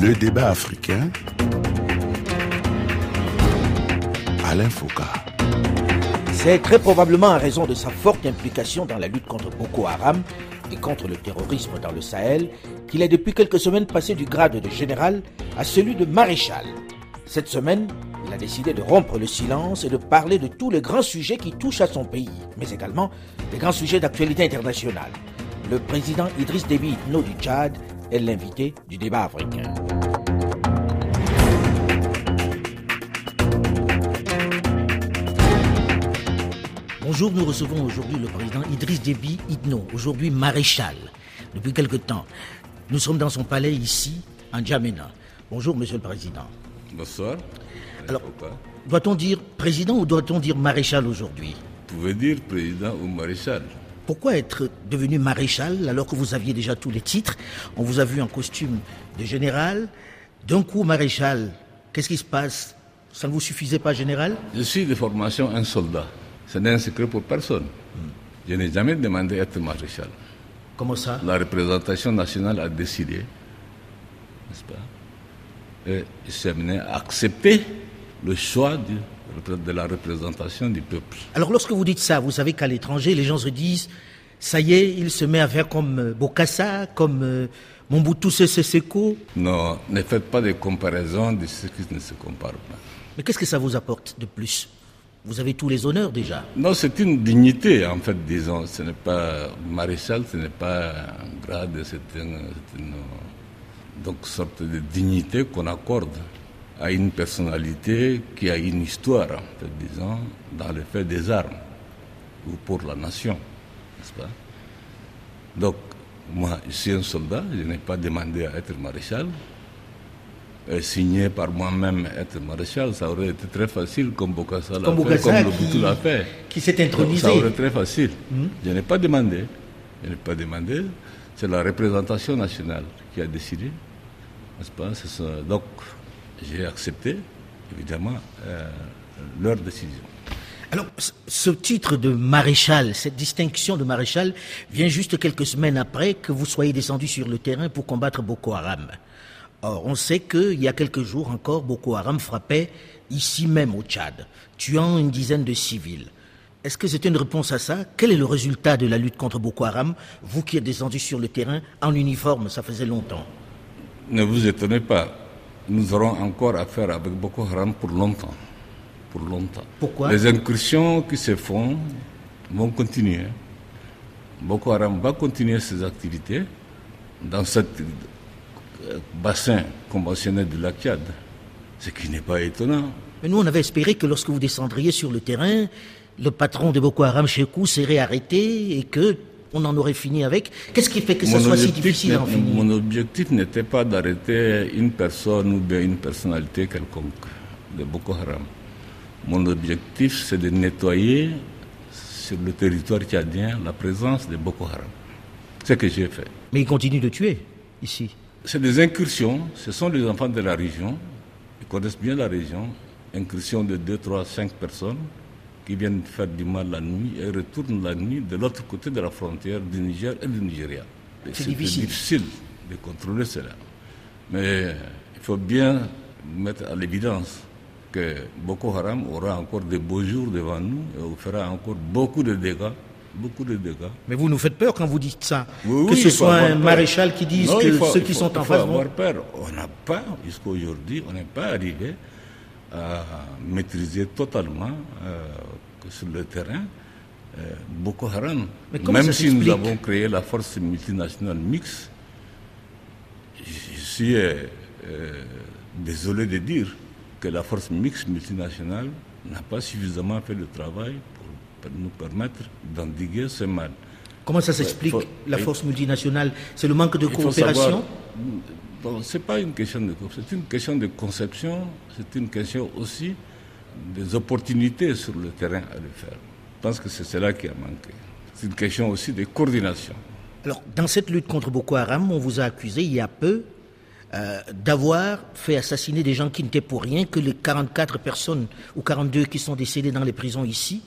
Le débat africain. Alain Foucault. C'est très probablement en raison de sa forte implication dans la lutte contre Boko Haram et contre le terrorisme dans le Sahel qu'il est depuis quelques semaines passé du grade de général à celui de maréchal. Cette semaine, il a décidé de rompre le silence et de parler de tous les grands sujets qui touchent à son pays, mais également des grands sujets d'actualité internationale. Le président Idriss Déby Itno du Tchad est l'invité du débat africain. Bonjour, nous recevons aujourd'hui le président Idriss Déby Itno, aujourd'hui maréchal, depuis quelque temps. Nous sommes dans son palais ici, en Djamena. Bonjour, monsieur le président. Bonsoir. Alors, doit-on dire président ou doit-on dire maréchal aujourd'hui? Vous pouvez dire président ou maréchal. Pourquoi être devenu maréchal alors que vous aviez déjà tous les titres On vous a vu en costume de général. D'un coup, maréchal, qu'est-ce qui se passe? Ça ne vous suffisait pas, général? Je suis de formation un soldat. Ce n'est un secret pour personne. Je n'ai jamais demandé à être maréchal. Comment ça? La représentation nationale a décidé, n'est-ce pas? Et je suis amené à accepter le choix du- de la représentation du peuple. Alors lorsque vous dites ça, vous savez qu'à l'étranger, les gens se disent, ça y est, il se met à faire comme euh, Bokassa, comme euh, Mobutu Sese Seko. Non, ne faites pas de comparaison de ce qui ne se compare pas. Mais qu'est-ce que ça vous apporte de plus? Vous avez tous les honneurs déjà. Non, c'est une dignité, en fait, disons. Ce n'est pas maréchal, ce n'est pas un grade, c'est une, donc, sorte de dignité qu'on accorde à une personnalité qui a une histoire, en fait, disons, dans le fait des armes ou pour la nation, n'est-ce pas? Donc, moi, je suis un soldat, je n'ai pas demandé à être maréchal. Et signé par moi-même être maréchal, ça aurait été très facile, comme Bokassa l'a fait, comme l'a fait. qui s'est intronisé. Ça aurait été très facile. Je n'ai pas demandé. Je n'ai pas demandé. C'est la représentation nationale qui a décidé. N'est-ce pas? Ça. Donc, j'ai accepté, évidemment, euh, leur décision. Alors, ce- titre de maréchal, cette distinction de maréchal, vient juste quelques semaines après que vous soyez descendu sur le terrain pour combattre Boko Haram. Or, on sait qu'il y a quelques jours encore, Boko Haram frappait ici même au Tchad, tuant une dizaine de civils. Est-ce que c'est une réponse à ça? Quel est le résultat de la lutte contre Boko Haram Vous qui êtes descendu sur le terrain en uniforme, ça faisait longtemps? Ne vous étonnez pas, nous aurons encore affaire avec Boko Haram pour longtemps. Pour longtemps. Pourquoi? Les incursions qui se font vont continuer. Boko Haram va continuer ses activités dans ce bassin conventionnel de la Tchad, ce qui n'est pas étonnant. Mais nous, on avait espéré que lorsque vous descendriez sur le terrain, le patron de Boko Haram, Chekou, serait arrêté et que on en aurait fini avec. Qu'est-ce qui fait que Mon soit si difficile finir Mon objectif n'était pas d'arrêter une personne ou bien une personnalité quelconque de Boko Haram. Mon objectif, c'est de nettoyer sur le territoire tchadien la présence de Boko Haram. C'est ce que j'ai fait. Mais ils continuent de tuer ici. C'est des incursions, ce sont les enfants de la région, ils connaissent bien la région, incursions de 2, 3, 5 personnes qui viennent faire du mal la nuit et retournent la nuit de l'autre côté de la frontière du Niger et du Nigeria. C'est difficile. difficile de contrôler cela. Mais il faut bien mettre à l'évidence que Boko Haram aura encore de beaux jours devant nous et fera encore beaucoup de dégâts. Beaucoup de dégâts. Mais vous nous faites peur quand vous dites ça. Oui, que oui, ce soit un peur. maréchal qui dise Non, que faut- ceux qui faut- sont en il faut face avoir vont... peur. On n'a pas, jusqu'à aujourd'hui, on n'est pas arrivé à maîtriser totalement euh, sur le terrain euh, Boko Haram. Mais Même si nous avons créé la force multinationale mixte, je, suis euh, euh, désolé de dire que la force mixte multinationale n'a pas suffisamment fait le travail pour, nous permettre d'endiguer ce mal. Comment ça s'explique, la force multinationale? C'est le manque de coopération savoir- Bon, c'est pas une question de c'est une question de conception, c'est une question aussi des opportunités sur le terrain à le faire. Je pense que c'est cela qui a manqué. C'est une question aussi de coordination. Alors, dans cette lutte contre Boko Haram, on vous a accusé il y a peu euh, d'avoir fait assassiner des gens qui n'étaient pour rien, que les 44 personnes ou 42 qui sont décédées dans les prisons ici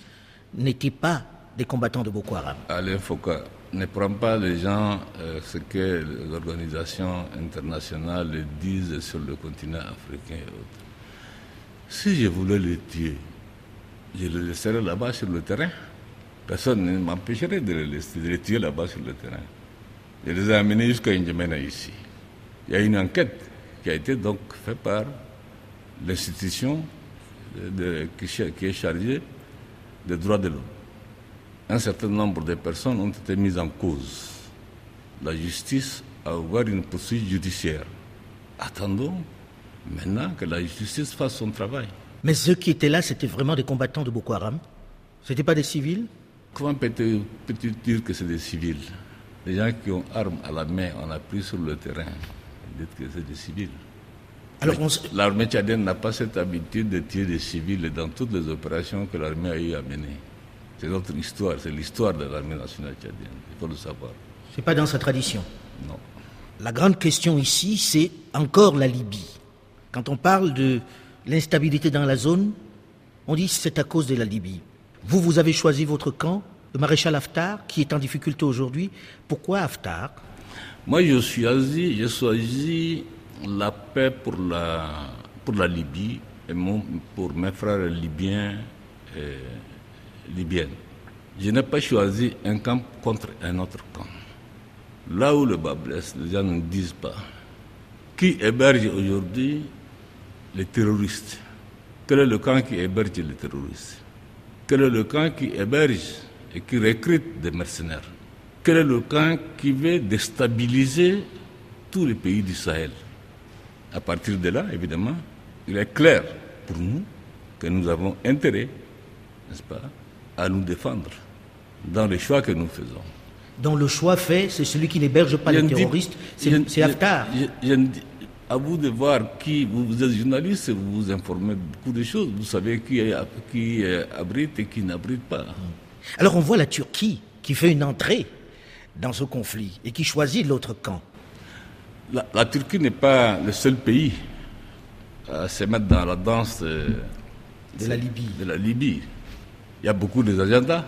n'étaient pas des combattants de Boko Haram. Alain Foucault, ne prend pas les gens euh, ce que les organisations internationales disent sur le continent africain et autres. Si je voulais le tuer, je le laisserais là-bas sur le terrain. Personne ne m'empêcherait de le, laisser, de le tuer là-bas sur le terrain. Je les ai amenés jusqu'à N'Djamena ici. Il y a une enquête qui a été donc faite par l'institution qui est chargée des droits de l'homme. Un certain nombre de personnes ont été mises en cause. La justice a ouvert une poursuite judiciaire. Attendons maintenant que la justice fasse son travail. Mais ceux qui étaient là, c'était vraiment des combattants de Boko Haram? Ce pas des civils? Comment peux-tu dire que c'est des civils? Les gens qui ont armes à la main, on a pris sur le terrain. Dites que c'est des civils. L'armée tchadienne n'a pas cette habitude de tuer des civils dans toutes les opérations que l'armée a eu à mener. C'est notre histoire, c'est l'histoire de l'armée nationale tchadienne, il faut le savoir. C'est pas dans sa tradition Non. La grande question ici, c'est encore la Libye. Quand on parle de l'instabilité dans la zone, on dit c'est à cause de la Libye. Vous, vous avez choisi votre camp, le maréchal Haftar, qui est en difficulté aujourd'hui. Pourquoi Haftar? Moi, je suis choisi, j'ai choisi la paix pour la, pour la Libye et pour mes frères libyens et libyennes. Je n'ai pas choisi un camp contre un autre camp. Là où le bas blesse, les gens ne disent pas. Qui héberge aujourd'hui les terroristes? Quel est le camp qui héberge les terroristes? Quel est le camp qui héberge et qui recrute des mercenaires? Quel est le camp qui veut déstabiliser tous les pays du Sahel? À partir de là, évidemment, il est clair pour nous que nous avons intérêt, n'est-ce pas, à nous défendre dans les choix que nous faisons. Dans le choix fait, c'est celui qui n'héberge pas les terroristes, c'est Haftar. à vous de voir qui, vous, êtes journaliste, vous vous informez de beaucoup de choses, vous savez qui, qui abrite et qui n'abrite pas. Alors on voit la Turquie qui fait une entrée dans ce conflit et qui choisit l'autre camp la, Turquie n'est pas le seul pays à se mettre dans la danse de, la Libye. de la Libye. Il y a beaucoup d'agendas.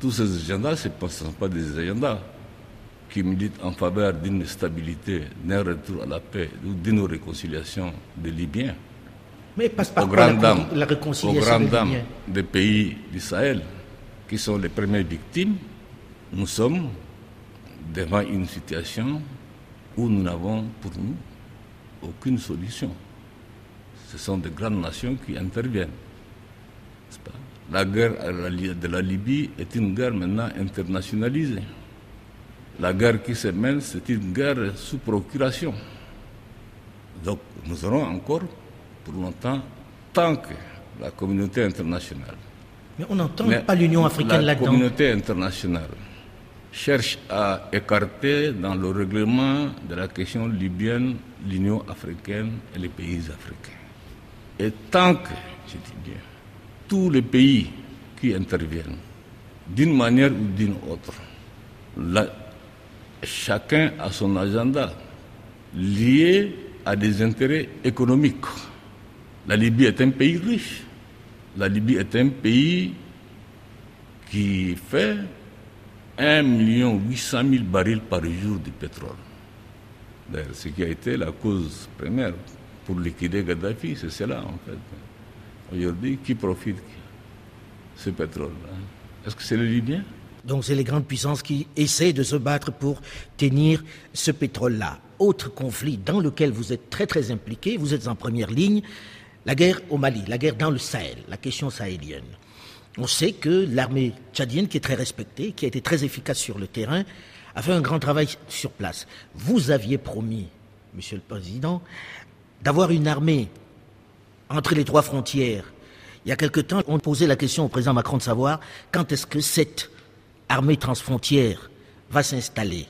Tous ces agendas, ce ne sont pas des agendas qui militent en faveur d'une stabilité, d'un retour à la paix ou d'une réconciliation des Libyens. Mais passe par la, la, réconciliation aux grandes dames des pays du Sahel, qui sont les premières victimes, nous sommes devant une situation où nous n'avons pour nous aucune solution. Ce sont des grandes nations qui interviennent. La guerre de la Libye est une guerre maintenant internationalisée. La guerre qui se mène, c'est une guerre sous procuration. Donc nous aurons encore pour longtemps, tant que la communauté internationale. Mais on n'entend pas l'Union africaine là-dedans. La communauté internationale cherche à écarter dans le règlement de la question libyenne l'Union africaine et les pays africains. Et tant que, je dis bien, tous les pays qui interviennent, d'une manière ou d'une autre, chacun a son agenda lié à des intérêts économiques. La Libye est un pays riche. La Libye est un pays qui fait 1 800 000 barils par jour de pétrole. Ce qui a été la cause première pour liquider Gaddafi, c'est cela en fait. Aujourd'hui, qui profite de ce pétrole Est-ce que c'est les Libyens donc c'est les grandes puissances qui essaient de se battre pour tenir ce pétrole-là. Autre conflit dans lequel vous êtes très très impliqué, vous êtes en première ligne, la guerre au Mali, la guerre dans le Sahel, la question sahélienne. On sait que l'armée tchadienne, qui est très respectée, qui a été très efficace sur le terrain, a fait un grand travail sur place. Vous aviez promis, Monsieur le Président, d'avoir une armée entre les trois frontières. Il y a quelque temps, on posait la question au président Macron de savoir quand est-ce que cette armée transfrontière va s'installer.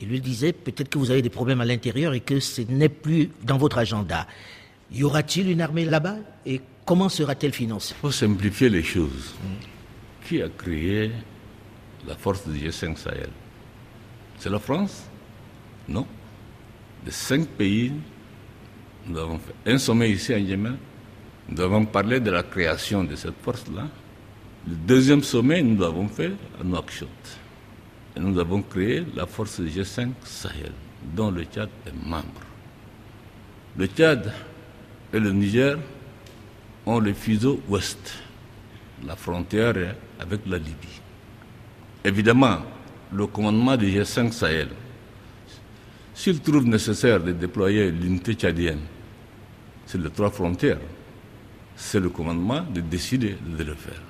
Il lui disait peut-être que vous avez des problèmes à l'intérieur et que ce n'est plus dans votre agenda. Y aura-t-il une armée là-bas et Comment sera-t-elle financée? Pour simplifier les choses, qui a créé la force du G5 Sahel? C'est la France? Non. Les cinq pays, nous avons fait un sommet ici en Yémen. Nous avons parlé de la création de cette force-là. Le deuxième sommet, nous l'avons fait à Nouakchott. nous avons créé la force G5 Sahel, dont le Tchad est membre. Le Tchad et le Niger ont le fuseau ouest, la frontière avec la Libye. Évidemment, le commandement du G5 Sahel, s'il trouve nécessaire de déployer l'unité tchadienne sur les trois frontières, c'est le commandement de décider de le faire.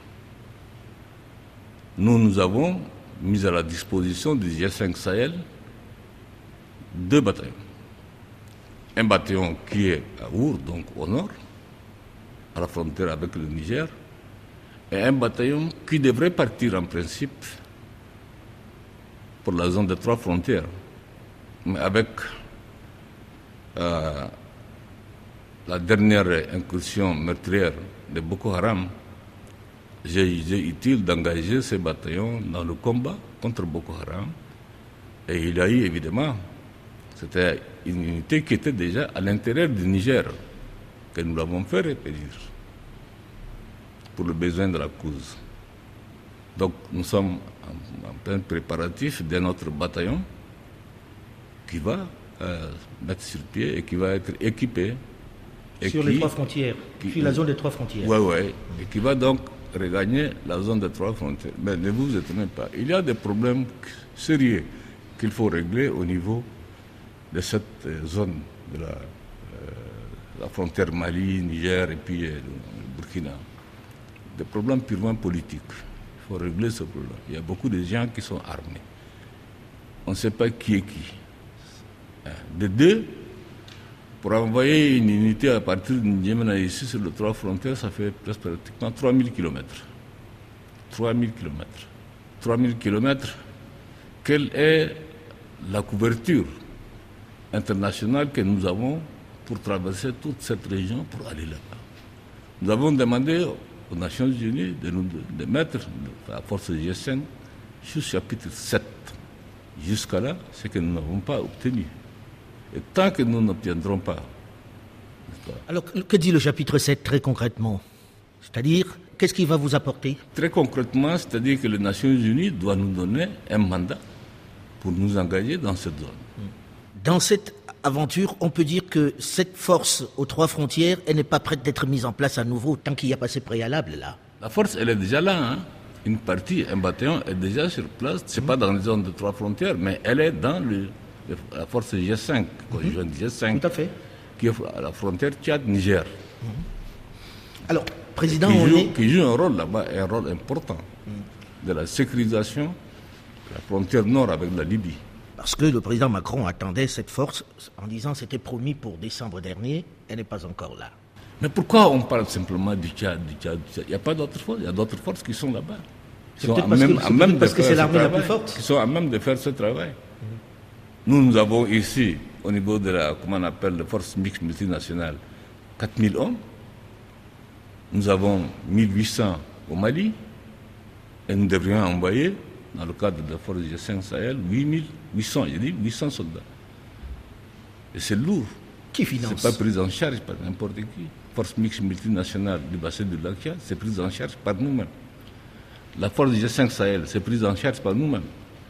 Nous, avons mis à la disposition du G5 Sahel deux bataillons. Un bataillon qui est à Our, donc au nord, à la frontière avec le Niger, et un bataillon qui devrait partir en principe pour la zone des trois frontières, avec euh, la dernière incursion meurtrière de Boko Haram, j'ai jugé utile d'engager ces bataillons dans le combat contre Boko Haram. Et il y a eu évidemment, c'était une unité qui était déjà à l'intérieur du Niger, que nous l'avons fait répéter pour le besoin de la cause. Donc nous sommes en, plein préparatif de notre bataillon qui va euh, mettre sur pied et qui va être équipé. sur les trois frontières, qui, sur la zone des trois frontières. Oui, oui, et qui va donc regagner la zone des trois frontières. Mais ne vous étonnez pas, il y a des problèmes sérieux qu'il faut régler au niveau de cette euh, zone de la, euh, la frontière Mali, Niger et puis le Burkina des problèmes purement politiques. Il faut régler ce problème. Il y a beaucoup de gens qui sont armés. On ne sait pas qui est qui. Hein. De deux, pour envoyer une unité à partir de N'Djamena ici sur les trois frontières, ça fait presque pratiquement 3000 km. 3000 km. 3000 km, quelle est la couverture internationale que nous avons pour traverser toute cette région pour aller là-bas? Nous avons demandé aux Nations Unies de nous de mettre la force GSN sur chapitre 7. Jusqu'à là, c'est que nous n'avons pas obtenu. Et tant que nous n'obtiendrons pas. Alors, que dit le chapitre 7 très concrètement? C'est-à-dire, qu'est-ce qu'il va vous apporter? Très concrètement, c'est-à-dire que les Nations Unies doivent nous donner un mandat pour nous engager dans cette zone. Dans cette aventure, on peut dire que cette force aux trois frontières, elle n'est pas prête d'être mise en place à nouveau tant qu'il n'y a pas ces préalables là. La force, elle est déjà là. Hein. Une partie, un bataillon est déjà sur place. C'est n'est pas dans les zones de trois frontières, mais elle est dans le, la force G5, conjointe mhm. G5. Tout à fait. Qui est à la frontière Tchad-Niger. Mhm. Alors, président, qui, on joue, est... qui joue un rôle là-bas, un rôle important mhm. de la sécurisation de la frontière nord avec la Libye. Parce que le président Macron attendait cette force en disant c'était promis pour décembre dernier, elle n'est pas encore là. Mais pourquoi on parle simplement du Tchad, du Tchad, Il n'y a pas d'autres forces, il y a d'autres forces qui sont là-bas. C'est peut-être parce, même, que, même parce que c'est l'armée la plus forte. Qui sont à même de faire ce travail. Nous, nous avons ici, au niveau de la, comment on appelle, la force mixte multinationale, 4000 hommes. Nous avons 1800 au Mali. Et nous devrions envoyer dans le cadre de la force G5 Sahel, 800, j'ai dit 800 soldats. Et c'est lourd. Qui finance? C'est pas pris en charge par n'importe qui. Force mixte multinationale du bassin de l'Akia, c'est pris en charge par nous-mêmes. La force G5 Sahel, c'est prise en charge par nous-mêmes.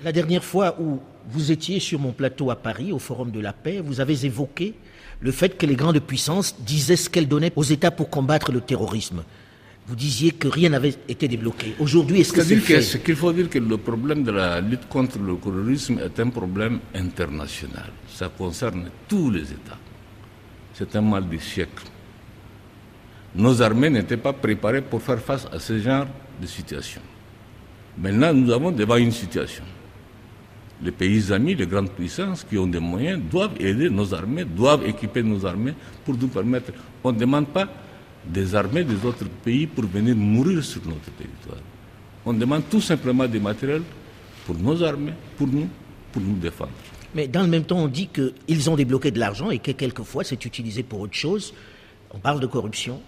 La dernière fois où vous étiez sur mon plateau à Paris, au Forum de la paix, vous avez évoqué le fait que les grandes puissances disaient ce qu'elles donnaient aux États pour combattre le terrorisme. Vous disiez que rien n'avait été débloqué. Aujourd'hui, est-ce que c'est fait Ce qu'il faut dire que le problème de la lutte contre le terrorisme est un problème international. Ça concerne tous les États. C'est un mal du siècle. Nos armées n'étaient pas préparées pour faire face à ce genre de situation. Maintenant, nous avons devant une situation. Les pays amis, les grandes puissances qui ont des moyens doivent aider nos armées, doivent équiper nos armées pour nous permettre. On ne demande pas des armées des autres pays pour venir mourir sur notre territoire. On demande tout simplement des matériels pour nos armées, pour nous, pour nous défendre. Mais dans le même temps, on dit qu'ils ont débloqué de l'argent et que quelquefois c'est utilisé pour autre chose. On parle de corruption.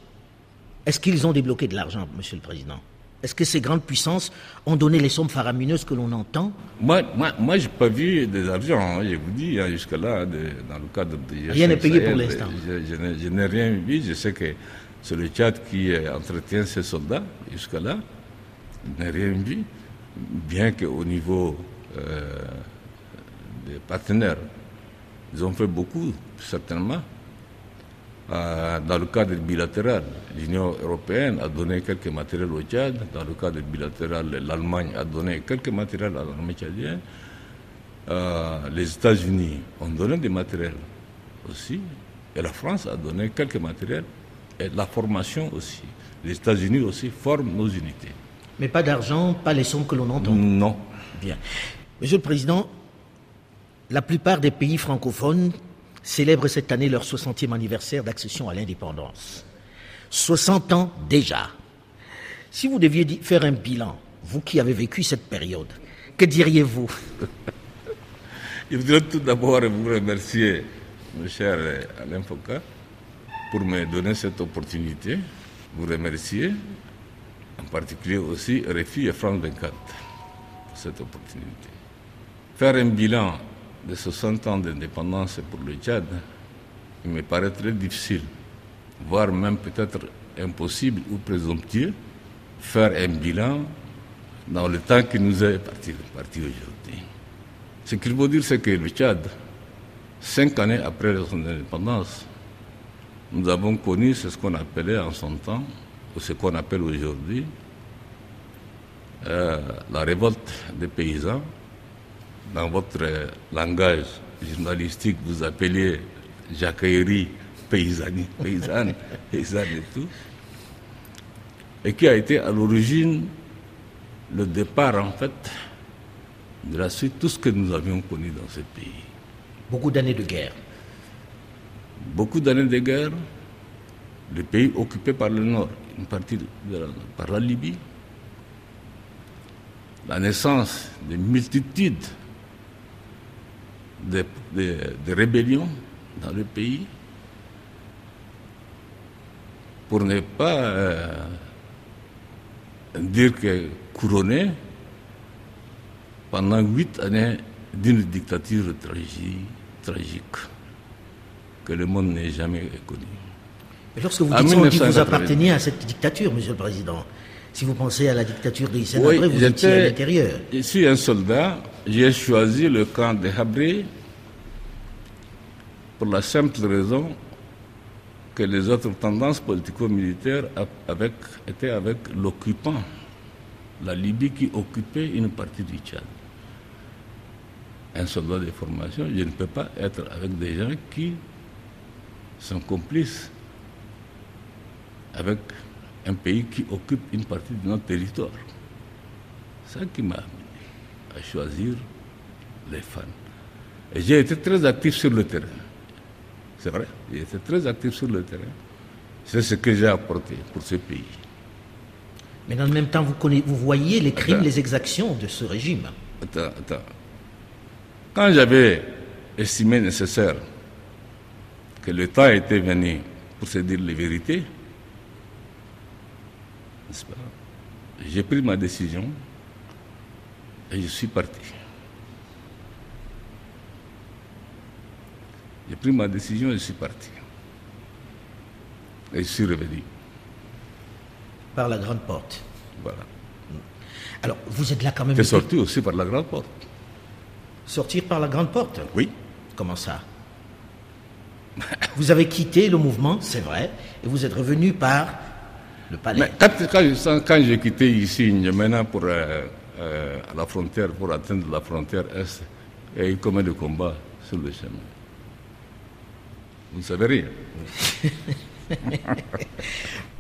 Est-ce qu'ils ont débloqué de l'argent, Monsieur le Président? Est-ce que ces grandes puissances ont donné les sommes faramineuses que l'on entend Moi, moi, moi je n'ai pas vu des argents, hein, je vous dis, hein, jusque-là, dans le cadre de... Rien n'est payé pour l'instant. je n'ai rien vu, je sais que c'est le Tchad qui entretient ses soldats jusqu'à là. Il n'a rien vu. Bien qu'au niveau euh, des partenaires. Ils ont fait beaucoup, certainement. Euh, dans le cadre bilatéral, l'Union européenne a donné quelques matériels au Tchad. Dans le cadre bilatéral, l'Allemagne a donné quelques matériels à l'armée tchadienne. Euh, les États-Unis ont donné des matériels aussi. Et la France a donné quelques matériels. Et la formation aussi. Les États-Unis aussi forment nos unités. Mais pas d'argent, pas les sons que l'on entend. Non. Bien. Monsieur le Président, la plupart des pays francophones célèbrent cette année leur 60e anniversaire d'accession à l'indépendance. 60 ans déjà. Si vous deviez faire un bilan, vous qui avez vécu cette période, que diriez-vous? Je voudrais tout d'abord vous remercier, mon cher Alain Foucault, pour me donner cette opportunité. Vous remercier, en particulier aussi Réfi et France 24 pour cette opportunité. Faire un bilan de 60 ans d'indépendance pour le Tchad, il me paraît très difficile, voire même peut-être impossible ou présomptueux, faire un bilan dans le temps qui nous est parti, aujourd'hui. Ce qu'il faut dire, c'est que le Tchad, cinq années après son indépendance, nous avons connu ce qu'on appelait en son temps, ou ce qu'on appelle aujourd'hui, euh, la révolte des paysans, dans votre langage journalistique, vous appelez jacquerie paysanne, paysanne, paysanne et tout, et qui a été à l'origine le départ, en fait, de la suite, tout ce que nous avions connu dans ce pays. Beaucoup d'années de guerre. Beaucoup d'années de guerre, le pays occupé par le Nord, une partie par la Libye, la naissance de multitudes de, rébellions dans le pays pour ne pas euh, dire que couronné pendant huit années d'une dictature tragique que le monde n'ait jamais connue. Mais lorsque vous dites que vous apparteniez à cette dictature, Monsieur le Président, si vous pensez à la dictature de oui, vous étiez à l'intérieur. Je suis un soldat. J'ai choisi le camp de Habré pour la simple raison que les autres tendances politico-militaires étaient avec l'occupant, la Libye qui occupait une partie du Tchad. Un soldat de formation, je ne peux pas être avec des gens qui sont complices avec un pays qui occupe une partie de notre territoire. C'est ça qui m'a à choisir les fans. Et j'ai été très actif sur le terrain. C'est vrai, j'ai été très actif sur le terrain. C'est ce que j'ai apporté pour ce pays. Mais dans le même temps, vous, vous voyez les crimes, les exactions de ce régime. Attends, attends. Quand j'avais estimé nécessaire que le temps était venu pour se dire les vérités, j'ai pris ma décision et je suis parti. J'ai pris ma décision et je suis parti. Et je suis revenu. Par la grande porte. Voilà. Alors, vous êtes là quand même. Tu es sorti aussi par la grande porte. Sortir par la grande porte Oui. Comment ça Vous avez quitté le mouvement, c'est vrai, et vous êtes revenu par mais quand, j'ai quitté ici, maintenant pour euh, euh, à la frontière, pour atteindre la frontière Est, il y a eu combien de combats sur le chemin Vous ne savez rien.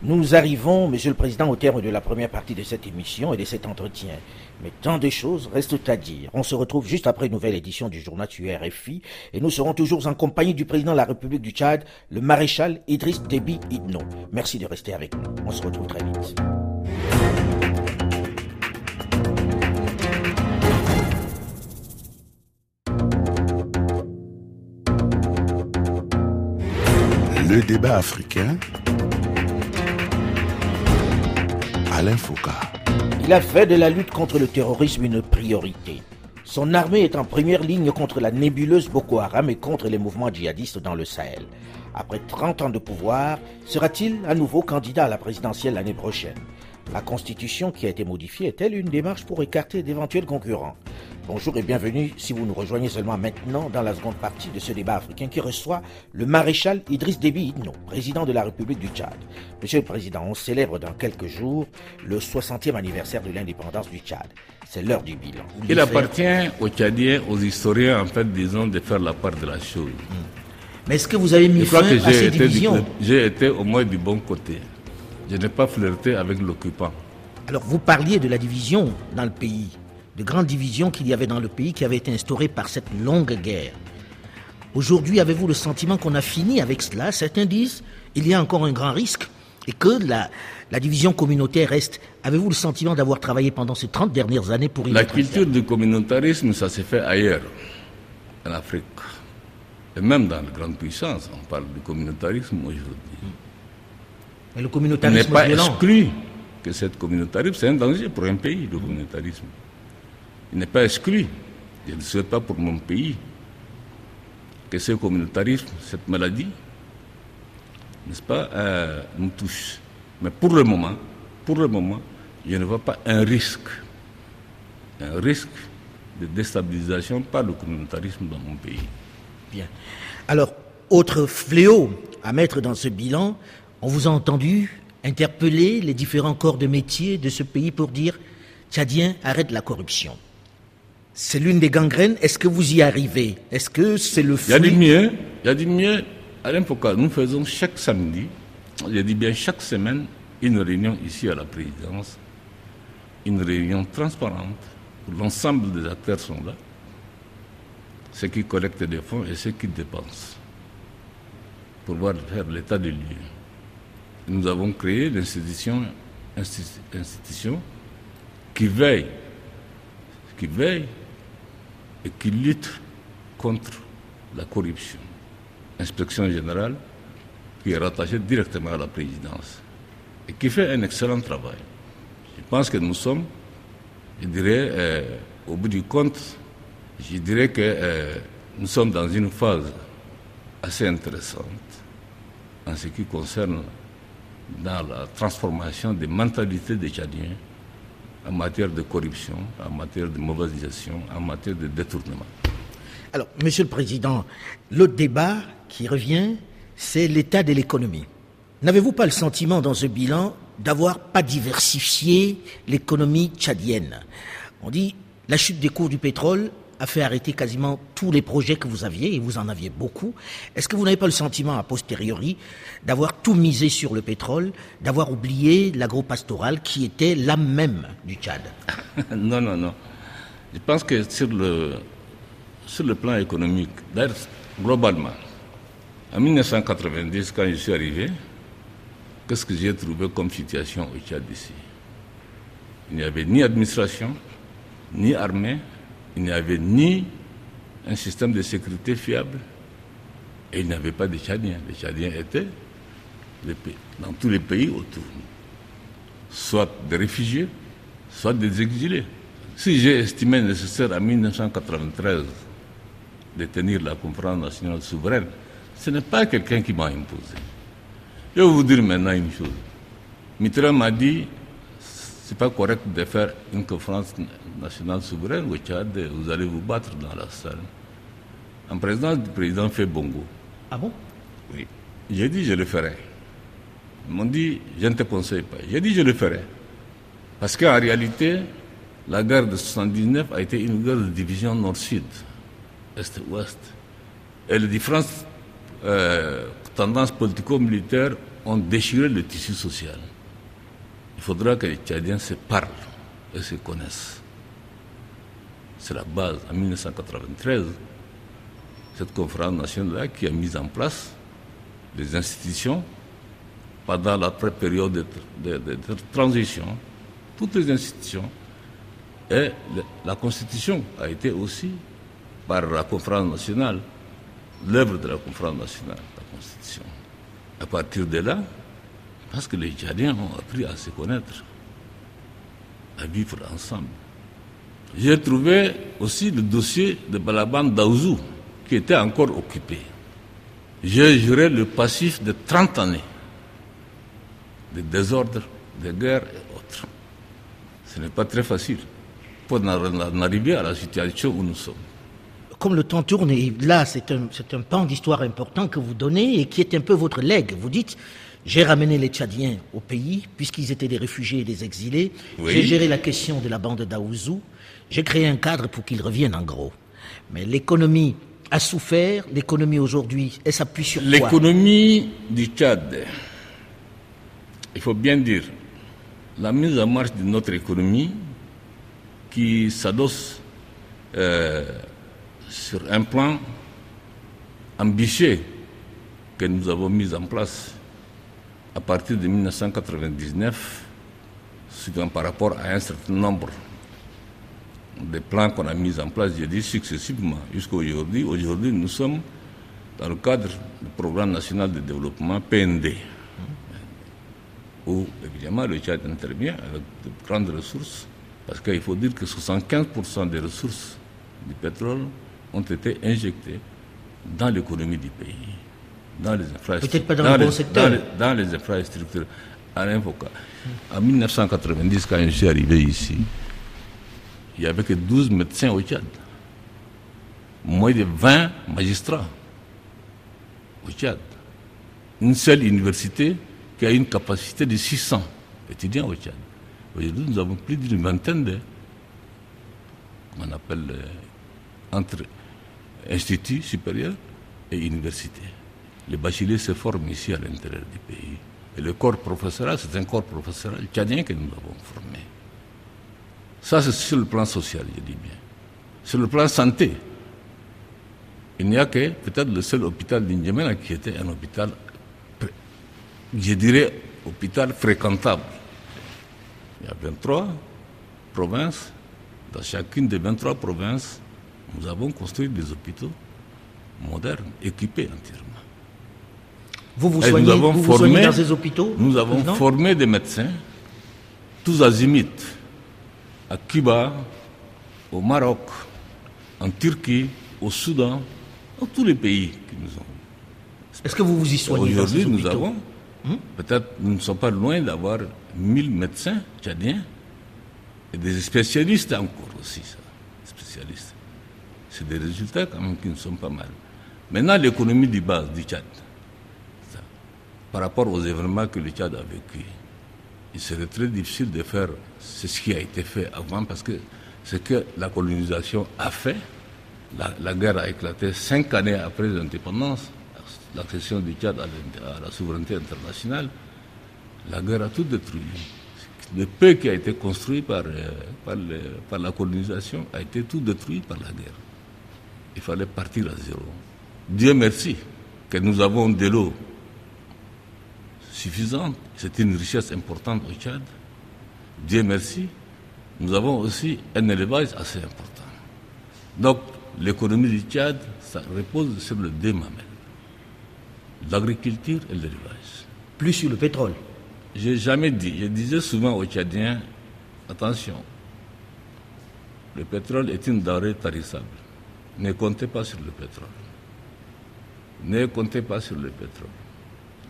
Nous arrivons, Monsieur le Président, au terme de la première partie de cette émission et de cet entretien. Mais tant de choses restent à dire. On se retrouve juste après une nouvelle édition du journal RFI et nous serons toujours en compagnie du président de la République du Tchad, le maréchal Idriss Déby Idno. Merci de rester avec nous. On se retrouve très vite. Le débat africain. Alain Foucault. Il a fait de la lutte contre le terrorisme une priorité. Son armée est en première ligne contre la nébuleuse Boko Haram et contre les mouvements djihadistes dans le Sahel. Après 30 ans de pouvoir, sera-t-il à nouveau candidat à la présidentielle l'année prochaine? La Constitution qui a été modifiée est-elle une démarche pour écarter d'éventuels concurrents Bonjour et bienvenue si vous nous rejoignez seulement maintenant dans la seconde partie de ce débat africain qui reçoit le maréchal Idriss Déby Itno, président de la République du Tchad. Monsieur le Président, on célèbre dans quelques jours le 60e anniversaire de l'indépendance du Tchad. C'est l'heure du bilan. Il appartient aux Tchadiens, aux historiens, en fait, disons, de faire la part de la chose. Hmm. Mais est-ce que vous avez mis fin à ces divisions J'ai été au moins du bon côté. Je n'ai pas flirté avec l'occupant. Alors, vous parliez de la division dans le pays de grandes divisions qu'il y avait dans le pays qui avaient été instaurées par cette longue guerre. Aujourd'hui, avez-vous le sentiment qu'on a fini avec cela? Certains disent il y a encore un grand risque et que la, la division communautaire reste. Avez-vous le sentiment d'avoir travaillé pendant ces 30 dernières années pour y La culture du communautarisme, ça s'est fait ailleurs, en Afrique. Et même dans les grandes puissances, on parle du communautarisme aujourd'hui. Mais le communautarisme n'est pas exclu que cette communautarisme, c'est un danger pour un pays, le communautarisme. Il n'est pas exclu. Je ne souhaite pas pour mon pays que ce communautarisme, cette maladie, n'est-ce pas, euh, nous touche. Mais pour le moment, pour le moment, je ne vois pas un risque, un risque de déstabilisation par le communautarisme dans mon pays. Bien. Alors, autre fléau à mettre dans ce bilan, on vous a entendu interpeller les différents corps de métier de ce pays pour dire Tchadien, arrête la corruption. C'est l'une des gangrènes. Est-ce que vous y arrivez? Est-ce que c'est le fruit? Il y a du mieux. Il y a du mieux. Alain Foucault, nous faisons chaque samedi, je dis bien chaque semaine, une réunion ici à la présidence. Une réunion transparente où l'ensemble des acteurs sont là. Ceux qui collectent des fonds et ceux qui dépensent. Pour voir faire l'état des lieux. Nous avons créé l'institution institution qui veille, qui veille et qui lutte contre la corruption. Inspection générale qui est rattachée directement à la présidence et qui fait un excellent travail. Je pense que nous sommes, je dirais, euh, au bout du compte, je dirais que euh, nous sommes dans une phase assez intéressante en ce qui concerne dans la transformation des mentalités des Tchadiens en matière de corruption, en matière de mauvaise gestion, en matière de détournement. Alors, Monsieur le Président, le débat qui revient, c'est l'état de l'économie. N'avez-vous pas le sentiment dans ce bilan d'avoir pas diversifié l'économie tchadienne? On dit la chute des cours du pétrole a fait arrêter quasiment tous les projets que vous aviez, et vous en aviez beaucoup. Est-ce que vous n'avez pas le sentiment, a posteriori, d'avoir tout misé sur le pétrole, d'avoir oublié l'agro-pastoral qui était l'âme même du Tchad? Non, non, non. Je pense que sur le, sur le plan économique, d'ailleurs, globalement, en 1990, quand je suis arrivé, qu'est-ce que j'ai trouvé comme situation au Tchad ici? Il n'y avait ni administration, ni armée, il n'y avait ni un système de sécurité fiable et il n'y avait pas de Tchadiens. Les Tchadiens étaient dans tous les pays autour, soit des réfugiés, soit des exilés. Si j'ai estimé nécessaire en 1993 de tenir la conférence nationale souveraine, ce n'est pas quelqu'un qui m'a imposé. Je vais vous dire maintenant une chose. Mitra m'a dit c'est pas correct de faire une conférence nationale souveraine au Tchad, vous allez vous battre dans la salle. En présidence du président fait bongo. Ah bon? Oui. J'ai dit je le ferai. Ils m'ont dit je ne te conseille pas. J'ai dit je le ferai. Parce qu'en réalité, la guerre de 79 a été une guerre de division nord-sud, est-ouest. Et les différentes euh, tendances politico-militaires ont déchiré le tissu social. Il faudra que les Tchadiens se parlent et se connaissent. C'est la base. En 1993, cette conférence nationale qui a mis en place les institutions pendant la période de, transition, toutes les institutions. Et la Constitution a été aussi, par la conférence nationale, l'œuvre de la conférence nationale, la Constitution. À partir de là, parce que les Tchadiens ont appris à se connaître, à vivre ensemble. J'ai trouvé aussi le dossier de Balaban Daouzou, qui était encore occupé. J'ai juré le passif de 30 années de désordre des guerres et autres. Ce n'est pas très facile pour en arriver à la situation où nous sommes. Comme le temps tourne, et là c'est un, un pan d'histoire important que vous donnez et qui est un peu votre legs. Vous dites, j'ai ramené les Tchadiens au pays, puisqu'ils étaient des réfugiés et des exilés. J'ai géré la question de la bande d'Aouzou. J'ai créé un cadre pour qu'ils reviennent en gros. Mais l'économie a souffert. L'économie aujourd'hui, elle s'appuie sur L'économie du Tchad, il faut bien dire, la mise en marche de notre économie qui s'adosse euh, sur un plan ambitieux que nous avons mis en place à partir de 1999 par rapport à un certain nombre des plans qu'on a mis en place, j'ai dit successivement, jusqu'à aujourd'hui. Aujourd'hui, nous sommes dans le cadre du programme national de développement PND, où évidemment le Tchad intervient avec de grandes ressources, parce qu'il faut dire que 75% des ressources du pétrole ont été injectées dans l'économie du pays, dans les infrastructures. Peut-être pas dans, le bon secteur. Dans les, infrastructures. En 1990, quand je suis arrivé ici, il n'y avait que 12 médecins au Tchad. Moins de 20 magistrats au Tchad. Une seule université qui a une capacité de 600 étudiants au Tchad. Aujourd'hui, nous avons plus d'une vingtaine de, on appelle euh, entre instituts supérieurs et universités. Les bacheliers se forment ici à l'intérieur du pays. Et le corps professoral, c'est un corps professoral tchadien que nous avons formé. Ça, c'est sur le plan social, je dis bien. Sur le plan santé, il n'y a que peut-être le seul hôpital d'Indiamena qui était un hôpital, je dirais, hôpital fréquentable. Il y a 23 provinces. Dans chacune des 23 provinces, nous avons construit des hôpitaux modernes, équipés entièrement. Vous vous soignez, vous formé, dans ces hôpitaux Nous avons formé des médecins, tous azimuts à Cuba, au Maroc, en Turquie, au Soudan, dans tous les pays qui nous ont. Est-ce que vous vous y soignez Aujourd'hui, nous avons, hmm? peut-être, nous ne sommes pas loin d'avoir 1000 médecins tchadiens et des spécialistes encore aussi, ça, spécialistes. C'est des résultats quand même qui ne sont pas mal. Maintenant, l'économie du base du Tchad, par rapport aux événements que le Tchad a vécu, il serait très difficile de faire ce qui a été fait avant parce que ce que la colonisation a fait, la, guerre a éclaté cinq années après l'indépendance, l'accession du Tchad à, la souveraineté internationale, la guerre a tout détruit. Le peu qui a été construit par, euh, par, la colonisation a été tout détruit par la guerre. Il fallait partir à zéro. Dieu merci que nous avons de l'eau suffisante. C'est une richesse importante au Tchad. Dieu merci. Nous avons aussi un élevage assez important. Donc, l'économie du Tchad, ça repose sur le deux l'agriculture et l'élevage. Plus sur le pétrole J'ai jamais dit. Je disais souvent aux Tchadiens attention, le pétrole est une denrée tarissable. Ne comptez pas sur le pétrole. Ne comptez pas sur le pétrole.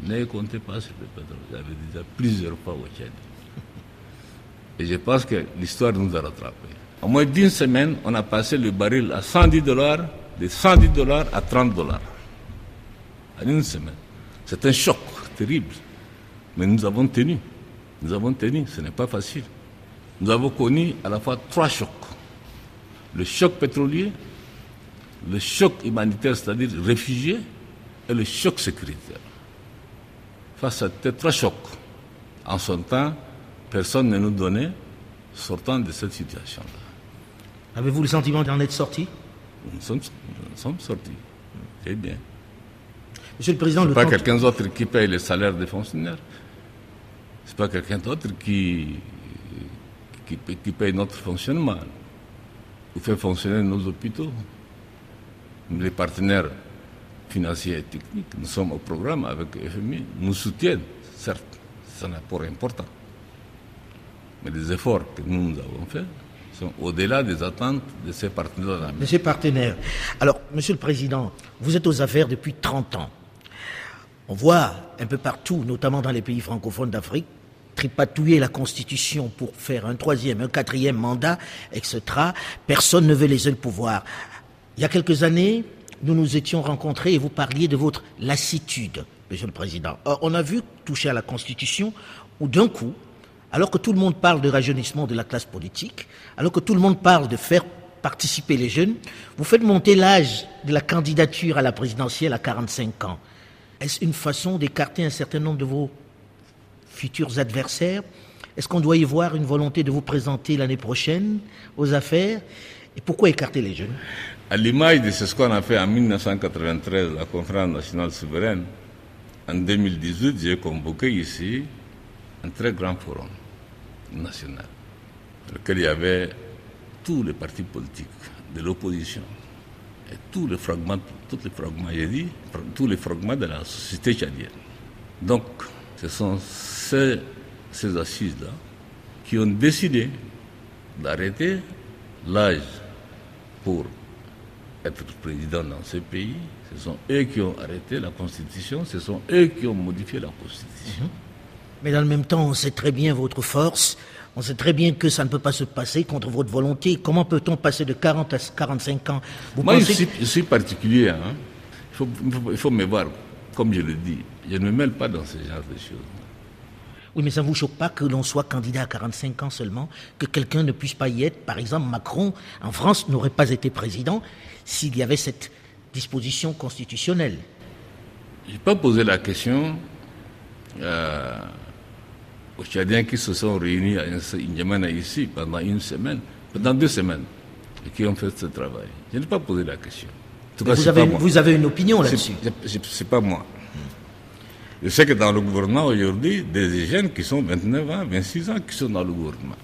Ne comptez pas sur le pétrole. J'avais déjà plusieurs fois au Tchad. Et je pense que l'histoire nous a rattrapés. En moins d'une semaine, on a passé le baril à 110 dollars, de 110 dollars à 30 dollars. En une semaine. C'est un choc terrible. Mais nous avons tenu. Nous avons tenu. Ce n'est pas facile. Nous avons connu à la fois trois chocs. Le choc pétrolier, le choc humanitaire, c'est-à-dire réfugiés, et le choc sécuritaire face à chocs. En son temps, personne ne nous donnait sortant de cette situation-là. Avez-vous le sentiment d'en être sorti? Nous sommes, sortis. C'est bien. Monsieur le Président, le pas quelqu'un d'autre qui paye les salaires des fonctionnaires. C'est pas quelqu'un d'autre qui, qui, qui, paye notre fonctionnement, ou fait fonctionner nos hôpitaux. Les partenaires financiers et techniques. Nous sommes au programme avec FMI, nous soutiennent, certes, c'est un apport important. Mais les efforts que nous, avons faits sont au-delà des attentes de ces partenaires. De partenaires. Alors, Monsieur le Président, vous êtes aux affaires depuis 30 ans. On voit un peu partout, notamment dans les pays francophones d'Afrique, tripatouiller la Constitution pour faire un troisième, un quatrième mandat, etc. Personne ne veut les le pouvoir. Il y a quelques années, nous nous étions rencontrés et vous parliez de votre lassitude, Monsieur le Président. Or, on a vu toucher à la Constitution où d'un coup, alors que tout le monde parle de rajeunissement de la classe politique, alors que tout le monde parle de faire participer les jeunes, vous faites monter l'âge de la candidature à la présidentielle à 45 ans. Est-ce une façon d'écarter un certain nombre de vos futurs adversaires? Est-ce qu'on doit y voir une volonté de vous présenter l'année prochaine aux affaires? Et pourquoi écarter les jeunes? À l'image de ce qu'on a fait en 1993, la conférence nationale souveraine, en 2018, j'ai convoqué ici un très grand forum national, dans lequel il y avait tous les partis politiques de l'opposition et tous les fragments, tous les fragments, j'ai dit, tous les fragments de la société tchadienne. Donc, ce sont ces, ces assises-là qui ont décidé d'arrêter l'âge pour être président dans ce pays. Ce sont eux qui ont arrêté la Constitution, ce sont eux qui ont modifié la Constitution. Mais dans le même temps, on sait très bien votre force, on sait très bien que ça ne peut pas se passer contre votre volonté. Comment peut-on passer de 40 à 45 ans? Vous Moi, je, suis, particulier. Hein. Il, faut, il, faut, me voir, comme je le dis. Je ne me mêle pas dans ce genre de choses. Oui, mais ça ne vous choque pas que l'on soit candidat à 45 ans seulement, que quelqu'un ne puisse pas y être? Par exemple, Macron, en France, n'aurait pas été président s'il y avait cette disposition constitutionnelle. Je n'ai pas posé la question euh, aux Tchadiens qui se sont réunis à N'Djamena ici pendant une semaine, pendant deux semaines, et qui ont fait ce travail. Je n'ai pas posé la question. vous, avez, vous, avez, une opinion là-dessus C'est pas moi. Je sais que dans le gouvernement aujourd'hui, des jeunes qui sont 29 ans, 26 ans, qui sont dans le gouvernement.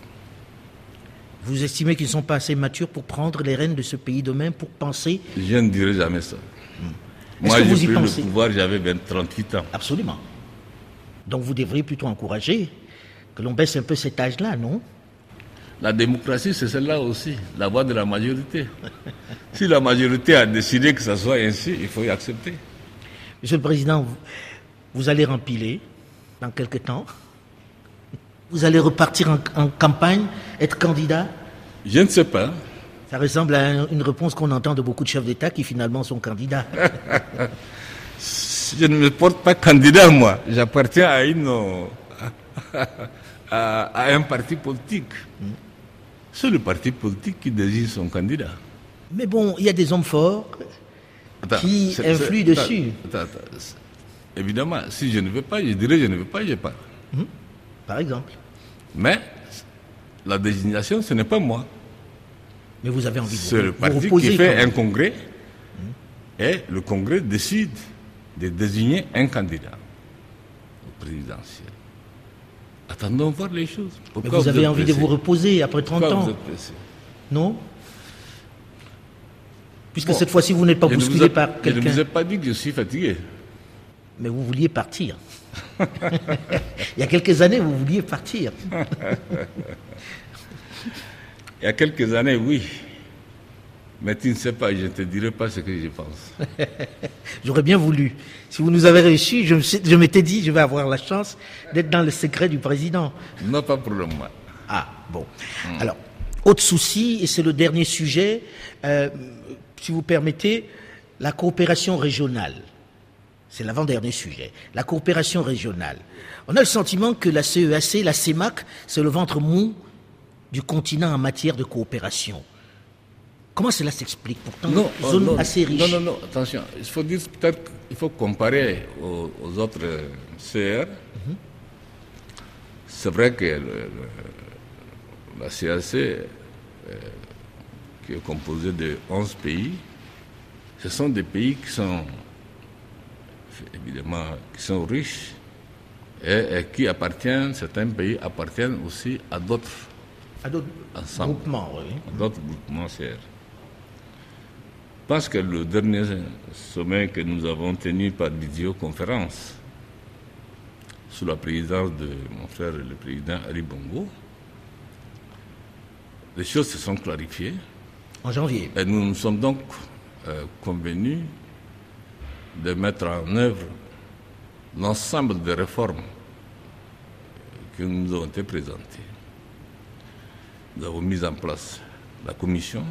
Vous estimez qu'ils ne sont pas assez matures pour prendre les rênes de ce pays demain, pour penser? Je ne dirai jamais ça. Hmm. Moi, j'ai pris le pouvoir, j'avais 38 ans. Absolument. Donc vous devriez plutôt encourager que l'on baisse un peu cet âge-là, non? La démocratie, c'est celle-là aussi, la voix de la majorité. si la majorité a décidé que ça soit ainsi, il faut y accepter. Monsieur le Président, vous allez rempiler dans quelques temps? Vous allez repartir en, campagne, être candidat Je ne sais pas. Ça ressemble à une réponse qu'on entend de beaucoup de chefs d'État qui finalement sont candidats. je ne me porte pas candidat, moi. J'appartiens à, une, à, un parti politique. C'est le parti politique qui désigne son candidat. Mais bon, il y a des hommes forts qui influent dessus. Évidemment, si je ne veux pas, je dirais je ne veux pas, je pas. Hum, par exemple. Mais la désignation, ce n'est pas moi. Mais vous avez envie de C'est le parti qui fait un congrès hum. et le congrès décide de désigner un candidat au présidentiel. Attendons voir les choses. Mais vous, avez envie de vous reposer après 30 ans Non Puisque cette fois-ci, vous n'êtes pas bousculé par quelqu'un. Je ne vous ai pas dit que je suis fatigué mais vous vouliez partir. Il y a quelques années, vous vouliez partir. Il y a quelques années, oui. Mais tu ne sais pas, je ne te dirai pas ce que je pense. J'aurais bien voulu. Si vous nous avez réussi, je, m'étais dit, je vais avoir la chance d'être dans le secret du président. Non, pas pour le moment. Ah, bon. Hmm. Alors, autre souci, et c'est le dernier sujet, euh, si vous permettez, la coopération régionale. C'est l'avant-dernier sujet. La coopération régionale. On a le sentiment que la CEAC, la CEMAC, c'est le ventre mou du continent en matière de coopération. Comment cela s'explique Pourtant, non, oh, zone assez riche. Non, non, non, attention. Il faut dire peut-être faut comparer aux, autres CR. Mhm. C'est vrai que la CAC, euh, qui est composée de 11 pays, ce sont des pays qui sont évidemment, qui sont riches et, qui appartiennent, certains pays appartiennent aussi à d'autres à d'autres groupements, oui. À d'autres groupements, pense que le dernier sommet que nous avons tenu par vidéoconférence, sous la présidence de mon frère le président Ali Bongo, les choses se sont clarifiées. En janvier. Et nous nous sommes donc euh, convenus de mettre en œuvre l'ensemble des réformes qui nous ont été présentés. Nous avons mis en place la commission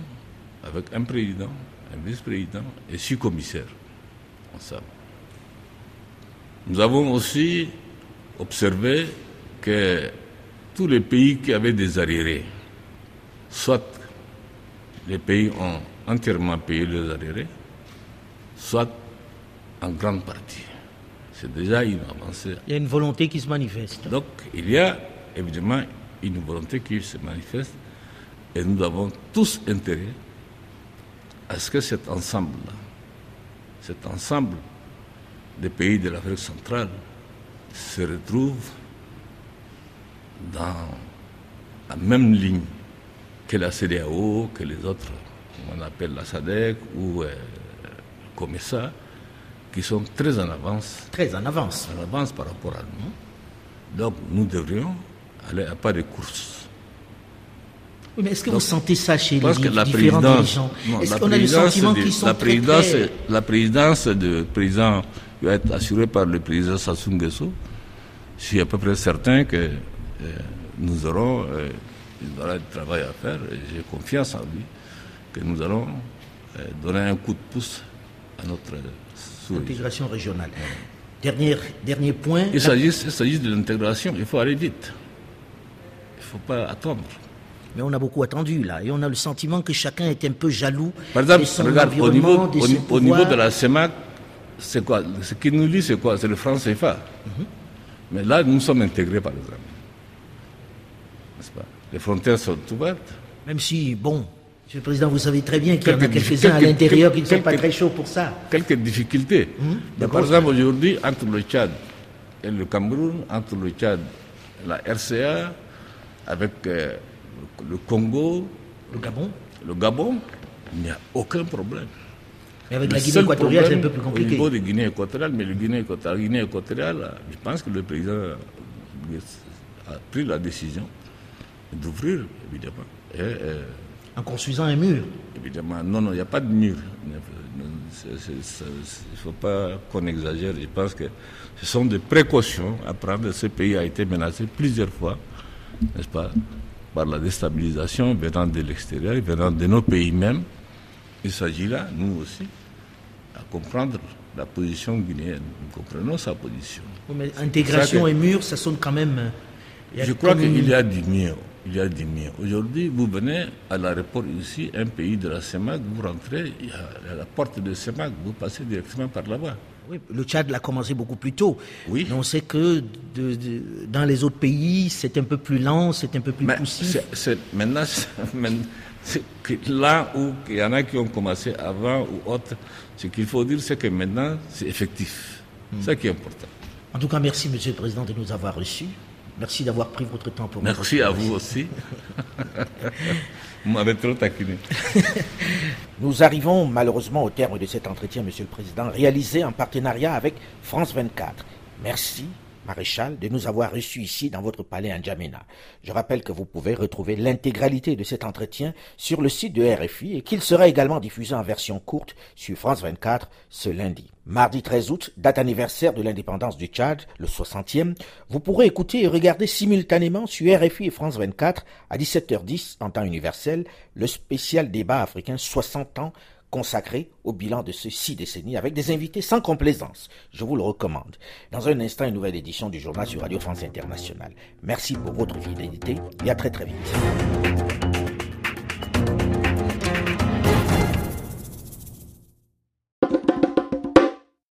avec un président, un vice-président et six commissaires ensemble. Nous avons aussi observé que tous les pays qui avaient des arriérés, soit les pays ont entièrement payé les arriérés, soit en grande partie. C'est déjà une avancée. Il y a une volonté qui se manifeste. Donc, il y a évidemment une volonté qui se manifeste et nous avons tous intérêt à ce que cet ensemble-là, cet ensemble des pays de l'Afrique centrale se retrouve dans la même ligne que la CDAO, que les autres, on appelle la SADEC ou euh, COMESA, qui sont très en avance. Très en avance. En avance par rapport à nous. Donc nous devrions aller à pas de course. Oui, mais est-ce que vous sentez ça chez les que la différents dirigeants Est-ce qu'on a le sentiment qu'ils sont la présidence, très... La présidence du président va être assurée par le président Sassou Nguesso. Je suis à peu près certain que euh, nous aurons euh, il aura du travail à faire j'ai confiance en lui que nous allons euh, donner un coup de pouce à notre régionale. Dernier, dernier point. Il s'agit de l'intégration, il faut aller vite. Il ne faut pas attendre. Mais on a beaucoup attendu là, et on a le sentiment que chacun est un peu jaloux. Par exemple, regarde, au niveau, de au, ses au niveau pouvoirs. de la CEMAC, c'est quoi Ce qui nous lie, c'est quoi C'est le franc CFA. Mhm. Mais là, nous sommes intégrés, par exemple. N'est-ce pas? Les frontières sont ouvertes. Même si, bon, Monsieur le Président, vous savez très bien qu'il y en a Quelques- quelques-uns à l'intérieur qui ne sont pas très chauds pour ça. Quelques difficultés. D'accord. par exemple, aujourd'hui, entre le Tchad et le Cameroun, entre le Tchad et la RCA, avec euh, le Congo, Le Gabon. le Gabon, il n'y a aucun problème. Mais avec Le la Guinée équatoriale, c'est un peu plus Au compliqué. niveau de Guinée équatoriale, mais le Guinée équatoriale, la Guinée équatoriale, je pense que le président a pris la décision d'ouvrir, évidemment. Et, euh, En construisant un mur. évidemment, non, non, il n'y a pas de mur. Il ne faut pas qu'on exagère. Je pense que ce sont des précautions à prendre. Ce pays a été menacé plusieurs fois, n'est-ce pas, par la déstabilisation venant de l'extérieur, venant de nos pays même. Il s'agit là, nous aussi, à comprendre la position guinéenne. Nous comprenons sa position. Oui, Mais intégration que- et mur, ça sonne quand même. euh, Je crois une- qu'il y a du mieux. Il y a mieux. Aujourd'hui, vous venez à l'aéroport ici, un pays de la CEMAC, vous rentrez, a la porte de CEMAC, vous passez directement par là-bas. Oui, le Tchad l'a commencé beaucoup plus tôt. Oui. Mais on sait que de- de- dans les autres pays, c'est un peu plus lent, c'est un peu plus Mais poussif. maintenant, c'est là où il y en a qui ont commencé avant ou autre, ce qu'il faut dire, c'est que maintenant, c'est effectif. C'est ça qui est important. En tout cas, merci, Monsieur le Président, de nous avoir reçus. Merci d'avoir pris votre temps pour Merci notre à vous aussi. vous m'avez trop taquiné. Nous arrivons malheureusement au terme de cet entretien, Monsieur le Président, réalisé en partenariat avec France 24. Merci, Maréchal, de nous avoir reçus ici dans votre palais à N'Djamena. Je rappelle que vous pouvez retrouver l'intégralité de cet entretien sur le site de RFI et qu'il sera également diffusé en version courte sur France 24 ce lundi. Mardi 13 août, date anniversaire de l'indépendance du Tchad, le 60e, vous pourrez écouter et regarder simultanément sur RFI et France 24 à 17h10 en temps universel le spécial débat africain 60 ans consacré au bilan de ces six décennies avec des invités sans complaisance. Je vous le recommande. Dans un instant, une nouvelle édition du journal sur Radio France Internationale. Merci pour votre fidélité et à très très vite.